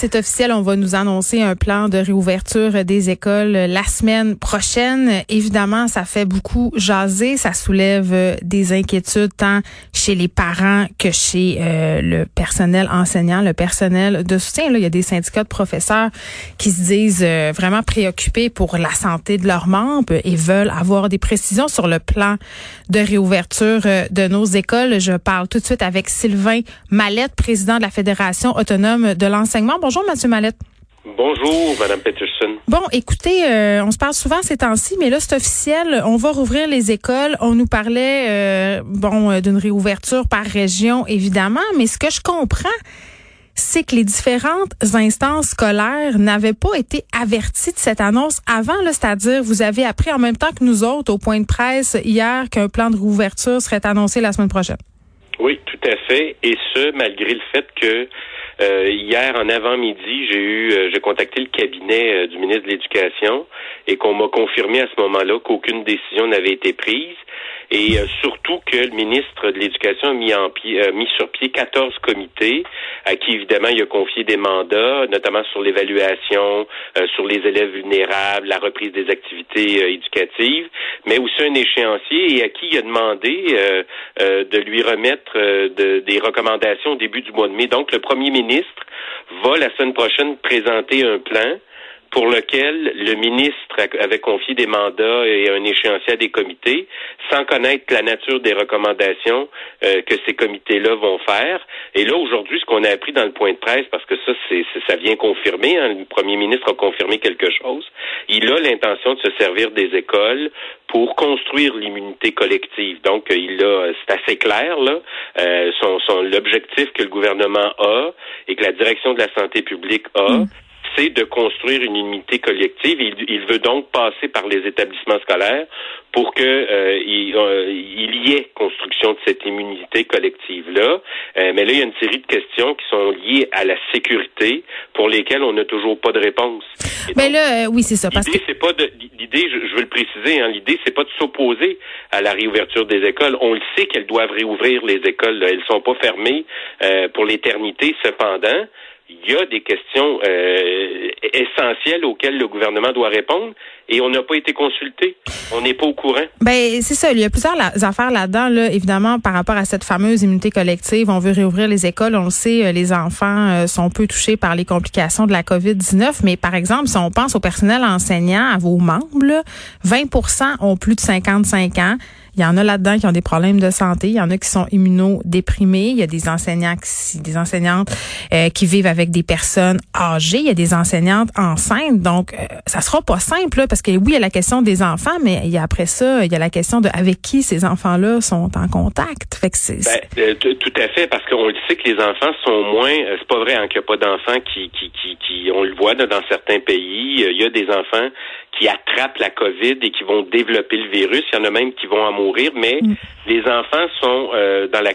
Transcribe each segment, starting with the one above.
c'est officiel, on va nous annoncer un plan de réouverture des écoles la semaine prochaine. Évidemment, ça fait beaucoup jaser, ça soulève des inquiétudes tant chez les parents que chez euh, le personnel enseignant, le personnel de soutien. Là, il y a des syndicats de professeurs qui se disent euh, vraiment préoccupés pour la santé de leurs membres et veulent avoir des précisions sur le plan de réouverture euh, de nos écoles. Je parle tout de suite avec Sylvain Mallette, président de la Fédération autonome de l'enseignement. Bonjour, Monsieur Mallette. Bonjour, Madame Peterson. Bon, écoutez, euh, on se parle souvent ces temps-ci, mais là, c'est officiel. On va rouvrir les écoles. On nous parlait, euh, bon, euh, d'une réouverture par région, évidemment, mais ce que je comprends, c'est que les différentes instances scolaires n'avaient pas été averties de cette annonce avant, c'est-à-dire vous avez appris en même temps que nous autres au point de presse hier qu'un plan de réouverture serait annoncé la semaine prochaine. Oui, tout à fait, et ce malgré le fait que euh, hier en avant-midi, j'ai eu, euh, j'ai contacté le cabinet euh, du ministre de l'Éducation et qu'on m'a confirmé à ce moment-là qu'aucune décision n'avait été prise et surtout que le ministre de l'Éducation a mis, en pied, mis sur pied 14 comités à qui évidemment il a confié des mandats, notamment sur l'évaluation, sur les élèves vulnérables, la reprise des activités éducatives, mais aussi un échéancier et à qui il a demandé de lui remettre de, des recommandations au début du mois de mai. Donc le premier ministre ministre va la semaine prochaine présenter un plan pour lequel le ministre avait confié des mandats et un échéancier à des comités, sans connaître la nature des recommandations euh, que ces comités-là vont faire. Et là, aujourd'hui, ce qu'on a appris dans le point de presse, parce que ça, c'est, ça vient confirmer, hein, le premier ministre a confirmé quelque chose, il a l'intention de se servir des écoles pour construire l'immunité collective. Donc, il a, c'est assez clair, là, euh, son, son, l'objectif que le gouvernement a et que la direction de la santé publique a. Mm c'est de construire une unité collective. Il, veut donc passer par les établissements scolaires pour que euh, euh, il, y ait construction de cette immunité collective là. Euh, mais là, il y a une série de questions qui sont liées à la sécurité pour lesquelles on n'a toujours pas de réponse. mais là, oui, c'est ça. L'idée, c'est pas de l'idée, je, veux le préciser, hein, l'idée, c'est pas de s'opposer à la réouverture des écoles. On le sait qu'elles doivent réouvrir les écoles. Là. Elles sont pas fermées pour l'éternité. Cependant, il y a des questions euh, essentielles auxquelles le gouvernement doit répondre et on n'a pas été consulté. On n'est pas au courant. Ben c'est ça. Il y a plusieurs affaires là-dedans. Là, évidemment, par rapport à cette fameuse immunité collective, on veut réouvrir les écoles. On le sait, euh, les enfants euh, sont peu touchés par les complications de la COVID-19. Mais par exemple, si on pense au personnel enseignant, à vos membres, 20% ont plus de 55 ans. Il y en a là-dedans qui ont des problèmes de santé. Il y en a qui sont immunodéprimés. Il y a des enseignants, qui, des enseignantes euh, qui vivent avec des personnes âgées. Il y a des enseignantes enceintes. Donc, euh, ça sera pas simple parce que oui, il y a la question des enfants, mais il y a après ça, il y a la question de avec qui ces enfants-là sont en contact. Fait que c'est, ben, euh, tout à fait, parce qu'on le sait que les enfants sont moins. c'est pas vrai hein, qu'il n'y a pas d'enfants qui, qui, qui, qui, on le voit dans certains pays. Il y a des enfants qui attrapent la COVID et qui vont développer le virus. Il y en a même qui vont en mourir, mais mm. les enfants sont euh, dans la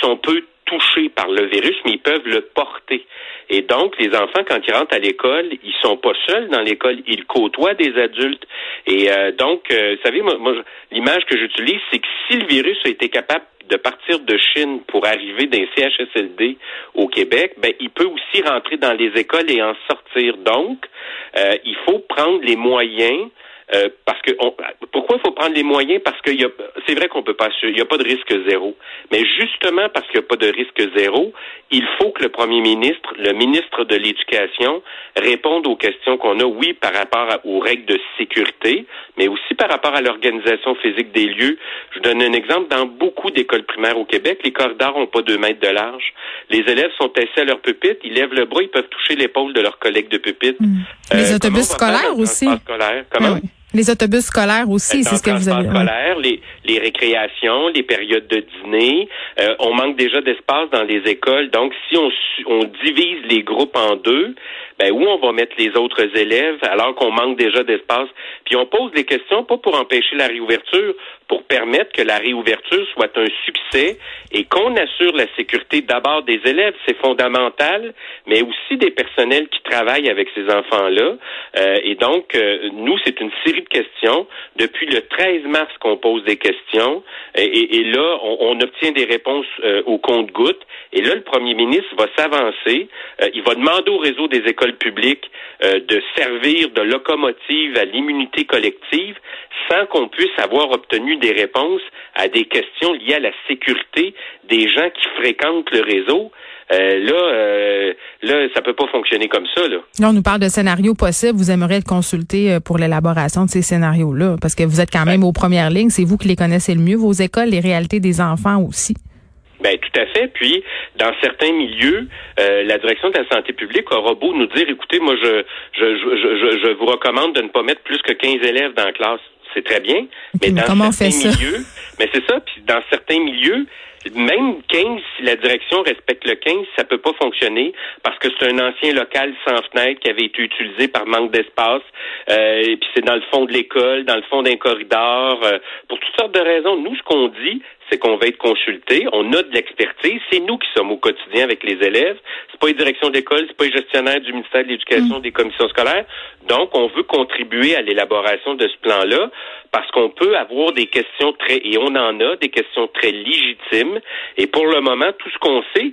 sont peu touchés par le virus, mais ils peuvent le porter. Et donc, les enfants, quand ils rentrent à l'école, ils sont pas seuls dans l'école, ils côtoient des adultes. Et euh, donc, euh, vous savez, moi, moi l'image que j'utilise, c'est que si le virus a été capable de partir de Chine pour arriver d'un CHSLD au Québec, ben, il peut aussi rentrer dans les écoles et en sortir. Donc, euh, il faut prendre les moyens euh, parce que pourquoi il faut prendre les moyens? Parce que c'est vrai qu'on peut pas, il n'y a pas de risque zéro. Mais justement parce qu'il n'y a pas de risque zéro, il faut que le premier ministre, le ministre de l'Éducation, réponde aux questions qu'on a, oui, par rapport aux règles de sécurité, mais aussi par rapport à l'organisation physique des lieux. Je donne un exemple. Dans beaucoup d'écoles primaires au Québec, les corridors n'ont pas deux mètres de large. Les élèves sont assis à leur pupitre, ils lèvent le bras, ils peuvent toucher l'épaule de leurs collègues de pupitre. Hmm. les euh, autobus scolaires aussi. Comment? Ah les autobus scolaires aussi, c'est ce que vous avez. scolaires, les, les récréations, les périodes de dîner. Euh, on manque déjà d'espace dans les écoles. Donc, si on, on divise les groupes en deux, ben où on va mettre les autres élèves alors qu'on manque déjà d'espace? Puis on pose des questions pas pour empêcher la réouverture, pour permettre que la réouverture soit un succès et qu'on assure la sécurité d'abord des élèves, c'est fondamental, mais aussi des personnels qui travaillent avec ces enfants-là. Euh, et donc, euh, nous, c'est une série de questions. Depuis le 13 mars qu'on pose des questions, et, là, on, obtient des réponses euh, au compte-gouttes. Et là, le premier ministre va s'avancer. il va demander au réseau des écoles publiques de servir de locomotive à l'immunité collective sans qu'on puisse avoir obtenu des réponses à des questions liées à la sécurité des gens qui fréquentent le réseau. Euh, là, euh, là, ça peut pas fonctionner comme ça. Là. là, on nous parle de scénarios possibles. Vous aimeriez être consulté euh, pour l'élaboration de ces scénarios-là, parce que vous êtes quand même aux premières lignes. C'est vous qui les connaissez le mieux, vos écoles, les réalités des enfants aussi. Ben tout à fait. Puis dans certains milieux, euh, la direction de la santé publique aura beau nous dire, écoutez, moi je je, je, je, je vous recommande de ne pas mettre plus que 15 élèves dans la classe c'est très bien. mais, dans certains milieux, mais c'est ça, puis dans certains milieux, même 15, si la direction respecte le 15, ça peut pas fonctionner parce que c'est un ancien local sans fenêtre qui avait été utilisé par manque d'espace. Euh, et puis c'est dans le fond de l'école, dans le fond d'un corridor, euh, pour toutes sortes de raisons. Nous, ce qu'on dit, c'est qu'on va être consulté. On a de l'expertise. C'est nous qui sommes au quotidien avec les élèves. C'est pas les directions d'école, c'est pas les gestionnaires du ministère de l'Éducation, mm. des commissions scolaires. Donc, on veut contribuer à l'élaboration de ce plan-là parce qu'on peut avoir des questions très, et on en a, des questions très légitimes. Et pour le moment, tout ce qu'on sait,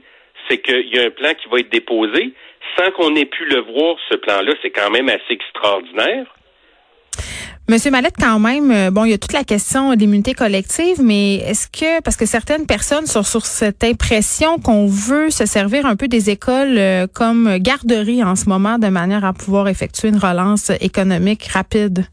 c'est qu'il y a un plan qui va être déposé sans qu'on ait pu le voir, ce plan-là. C'est quand même assez extraordinaire. Monsieur Mallette, quand même, euh, bon, il y a toute la question d'immunité collective, mais est-ce que, parce que certaines personnes sont sur cette impression qu'on veut se servir un peu des écoles euh, comme garderie en ce moment de manière à pouvoir effectuer une relance économique rapide?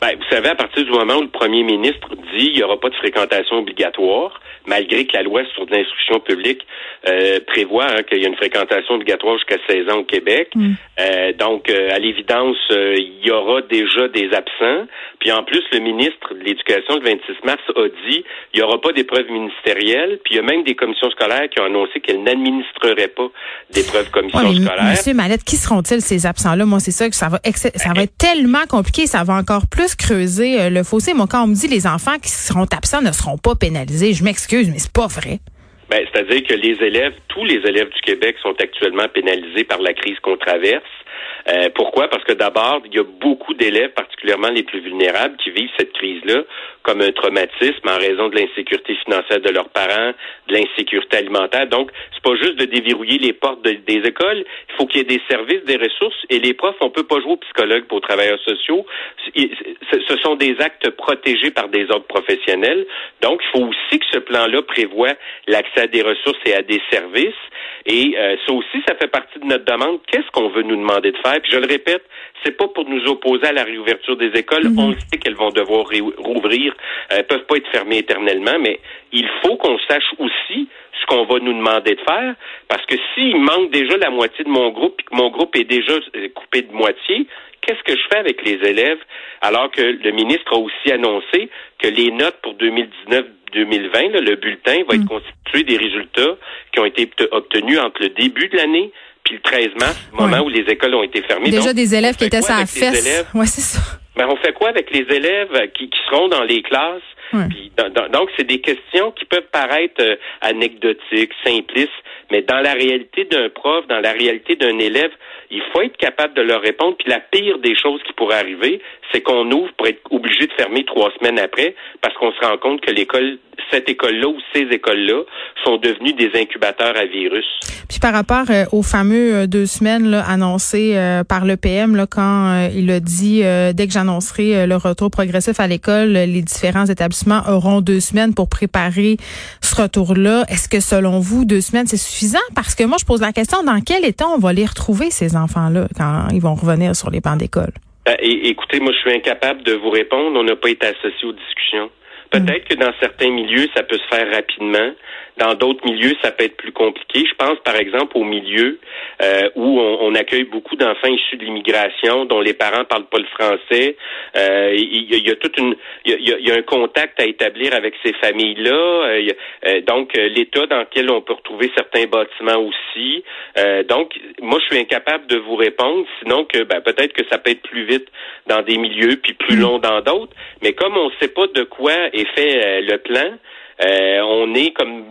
Ben, vous savez, à partir du moment où le premier ministre dit il n'y aura pas de fréquentation obligatoire, malgré que la loi sur l'instruction publique euh, prévoit hein, qu'il y a une fréquentation obligatoire jusqu'à 16 ans au Québec. Mm. Euh, donc, euh, à l'évidence, il y aura déjà des absents. Puis en plus, le ministre de l'Éducation, le 26 mars, a dit il n'y aura pas d'épreuves ministérielles. Puis il y a même des commissions scolaires qui ont annoncé qu'elles n'administreraient pas d'épreuves commissions scolaires. Monsieur Mallette, qui seront-ils ces absents-là? Moi, c'est ça que ça va, ça va être tellement compliqué, ça va encore plus creuser le fossé. Moi, quand on me dit les enfants qui seront absents ne seront pas pénalisés, je m'excuse mais c'est pas vrai. Ben, c'est-à-dire que les élèves, tous les élèves du Québec sont actuellement pénalisés par la crise qu'on traverse. Euh, pourquoi? Parce que d'abord, il y a beaucoup d'élèves, particulièrement les plus vulnérables, qui vivent cette crise-là comme un traumatisme en raison de l'insécurité financière de leurs parents, de l'insécurité alimentaire. Donc, c'est pas juste de déverrouiller les portes des écoles. Il faut qu'il y ait des services, des ressources. Et les profs, on peut pas jouer aux psychologues, aux travailleurs sociaux. Ce sont des actes protégés par des ordres professionnels. Donc, il faut aussi que ce plan-là prévoit l'accès à des ressources et à des services. Et euh, ça aussi, ça fait partie de notre demande. Qu'est-ce qu'on veut nous demander de faire? Puis je le répète, c'est pas pour nous opposer à la réouverture des écoles. Mm-hmm. On sait qu'elles vont devoir rouvrir elles peuvent pas être fermées éternellement, mais il faut qu'on sache aussi ce qu'on va nous demander de faire, parce que s'il manque déjà la moitié de mon groupe, et que mon groupe est déjà euh, coupé de moitié, qu'est-ce que je fais avec les élèves, alors que le ministre a aussi annoncé que les notes pour 2019-2020, le bulletin va être mm. constitué des résultats qui ont été obtenus entre le début de l'année puis le 13 mars, moment où les écoles ont été fermées. Déjà des élèves qui étaient à la fesse. Ouais, c'est ça. Ben, on fait quoi avec les élèves qui, qui seront dans les classes? donc, c'est des questions qui peuvent paraître euh, anecdotiques, simplistes, mais dans la réalité d'un prof, dans la réalité d'un élève, il faut être capable de leur répondre. Puis la pire des choses qui pourraient arriver, c'est qu'on ouvre pour être obligé de fermer trois semaines après, parce qu'on se rend compte que l'école cette école-là ou ces écoles-là sont devenues des incubateurs à virus. Puis par rapport euh, aux fameux euh, deux semaines là, annoncées euh, par le PM, là, quand il a dit dès que j'annoncerai le retour progressif à l'école, les différents établissements auront deux semaines pour préparer ce retour-là. Est-ce que selon vous, deux semaines, c'est suffisant? Parce que moi, je pose la question, dans quel état on va les retrouver, ces enfants-là, quand ils vont revenir sur les bancs d'école? écoutez, moi, je suis incapable de vous répondre. On n'a pas été associé aux discussions. Peut-être que dans certains milieux, ça peut se faire rapidement. Dans d'autres milieux, ça peut être plus compliqué. Je pense, par exemple, au milieu euh, où on, accueille beaucoup d'enfants issus de l'immigration dont les parents parlent pas le français. Euh, il, y a, toute une, il y a, un contact à établir avec ces familles-là. donc l'état dans lequel on peut retrouver certains bâtiments aussi. donc moi je suis incapable de vous répondre, sinon que ben, peut-être que ça peut être plus vite dans des milieux puis plus long dans d'autres. Mais comme on ne sait pas de quoi est fait le plan. Euh, on est comme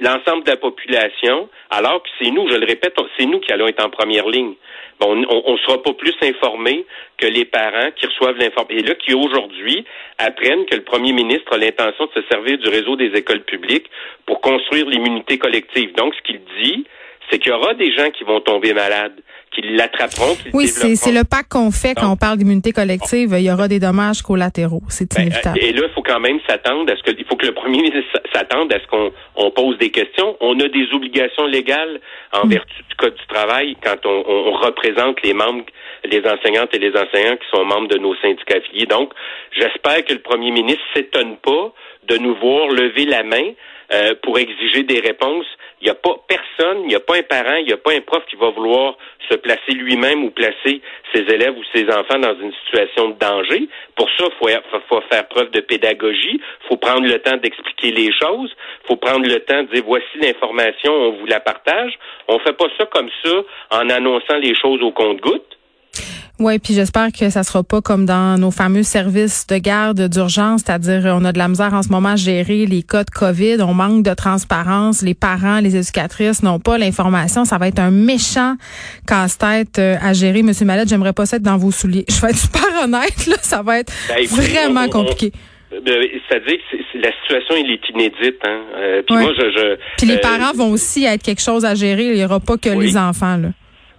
l'ensemble de la population, alors que c'est nous, je le répète, c'est nous qui allons être en première ligne. On ne sera pas plus informés que les parents qui reçoivent l'information. Et là, qui aujourd'hui apprennent que le premier ministre a l'intention de se servir du réseau des écoles publiques pour construire l'immunité collective. Donc, ce qu'il dit, c'est qu'il y aura des gens qui vont tomber malades qu'ils l'attraperont. oui, c'est le pas qu'on fait quand on parle d'immunité collective. Il y aura des dommages collatéraux. C'est ben, inévitable. et là, il faut quand même s'attendre à ce que, il faut que le premier ministre s'attende à ce qu'on on pose des questions. On a des obligations légales en mm. vertu du Code du travail quand on, on, représente les membres, les enseignantes et les enseignants qui sont membres de nos syndicats affiliés. Donc, j'espère que le premier ministre s'étonne pas de nous voir lever la main euh, pour exiger des réponses. Il n'y a pas personne, il n'y a pas un parent, il n'y a pas un prof qui va vouloir se placer lui-même ou placer ses élèves ou ses enfants dans une situation de danger. Pour ça, il faut, faire preuve de pédagogie, faut prendre le temps d'expliquer les choses, faut prendre le temps de dire voici l'information, on vous la partage. On fait pas ça comme ça en annonçant les choses au compte-gouttes. Oui, puis j'espère que ça sera pas comme dans nos fameux services de garde d'urgence, c'est-à-dire on a de la misère en ce moment à gérer les cas de COVID, on manque de transparence, les parents, les éducatrices n'ont pas l'information, ça va être un méchant casse-tête euh, à gérer. Monsieur Malette, j'aimerais pas être dans vos souliers. Je vais être super honnête, là, ça va être ben, vraiment compliqué. Ben, c'est-à-dire que la situation elle est inédite. Hein? Euh, puis moi, je, je puis les euh, parents vont aussi être quelque chose à gérer. Il n'y aura pas que les enfants. Là.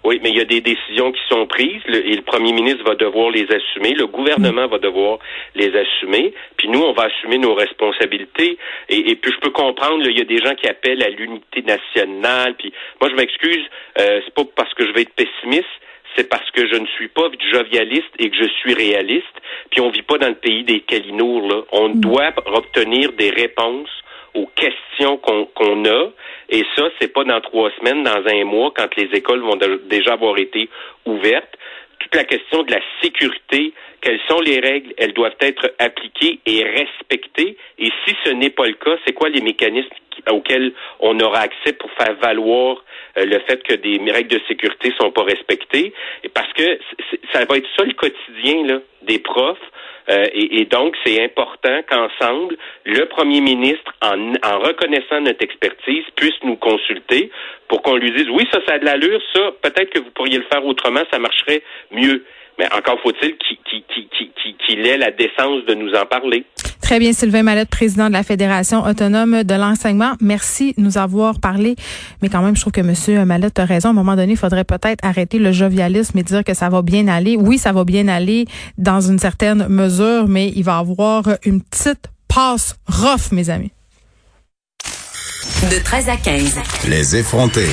Oui, mais il y a des décisions qui sont prises et le premier ministre va devoir les assumer, le gouvernement va devoir les assumer, puis nous, on va assumer nos responsabilités. Et, puis je peux comprendre, il y a des gens qui appellent à l'unité nationale, puis moi je m'excuse, euh, c'est pas parce que je vais être pessimiste, c'est parce que je ne suis pas jovialiste et que je suis réaliste. Puis on vit pas dans le pays des calinours. Là. On mm. doit obtenir des réponses aux questions qu'on a. Et ça, c'est pas dans trois semaines, dans un mois, quand les écoles vont déjà avoir été ouvertes. Toute la question de la sécurité, quelles sont les règles, elles doivent être appliquées et respectées. Et si ce n'est pas le cas, c'est quoi les mécanismes auxquels on aura accès pour faire valoir euh, le fait que des règles de sécurité sont pas respectées? Parce que ça va être ça le quotidien là, des profs. Euh, et, donc, c'est important qu'ensemble, le premier ministre, en, en, reconnaissant notre expertise, puisse nous consulter pour qu'on lui dise, oui, ça, ça a de l'allure, ça, peut-être que vous pourriez le faire autrement, ça marcherait mieux. Mais encore faut-il qu'il ait la décence de nous en parler. Très bien, Sylvain Mallette, président de la Fédération autonome de l'enseignement. Merci de nous avoir parlé. Mais quand même, je trouve que M. Mallette a raison. À un moment donné, il faudrait peut-être arrêter le jovialisme et dire que ça va bien aller. Oui, ça va bien aller dans une certaine mesure, mais il va avoir une petite passe rough, mes amis. De 13 à 15. Les effrontés.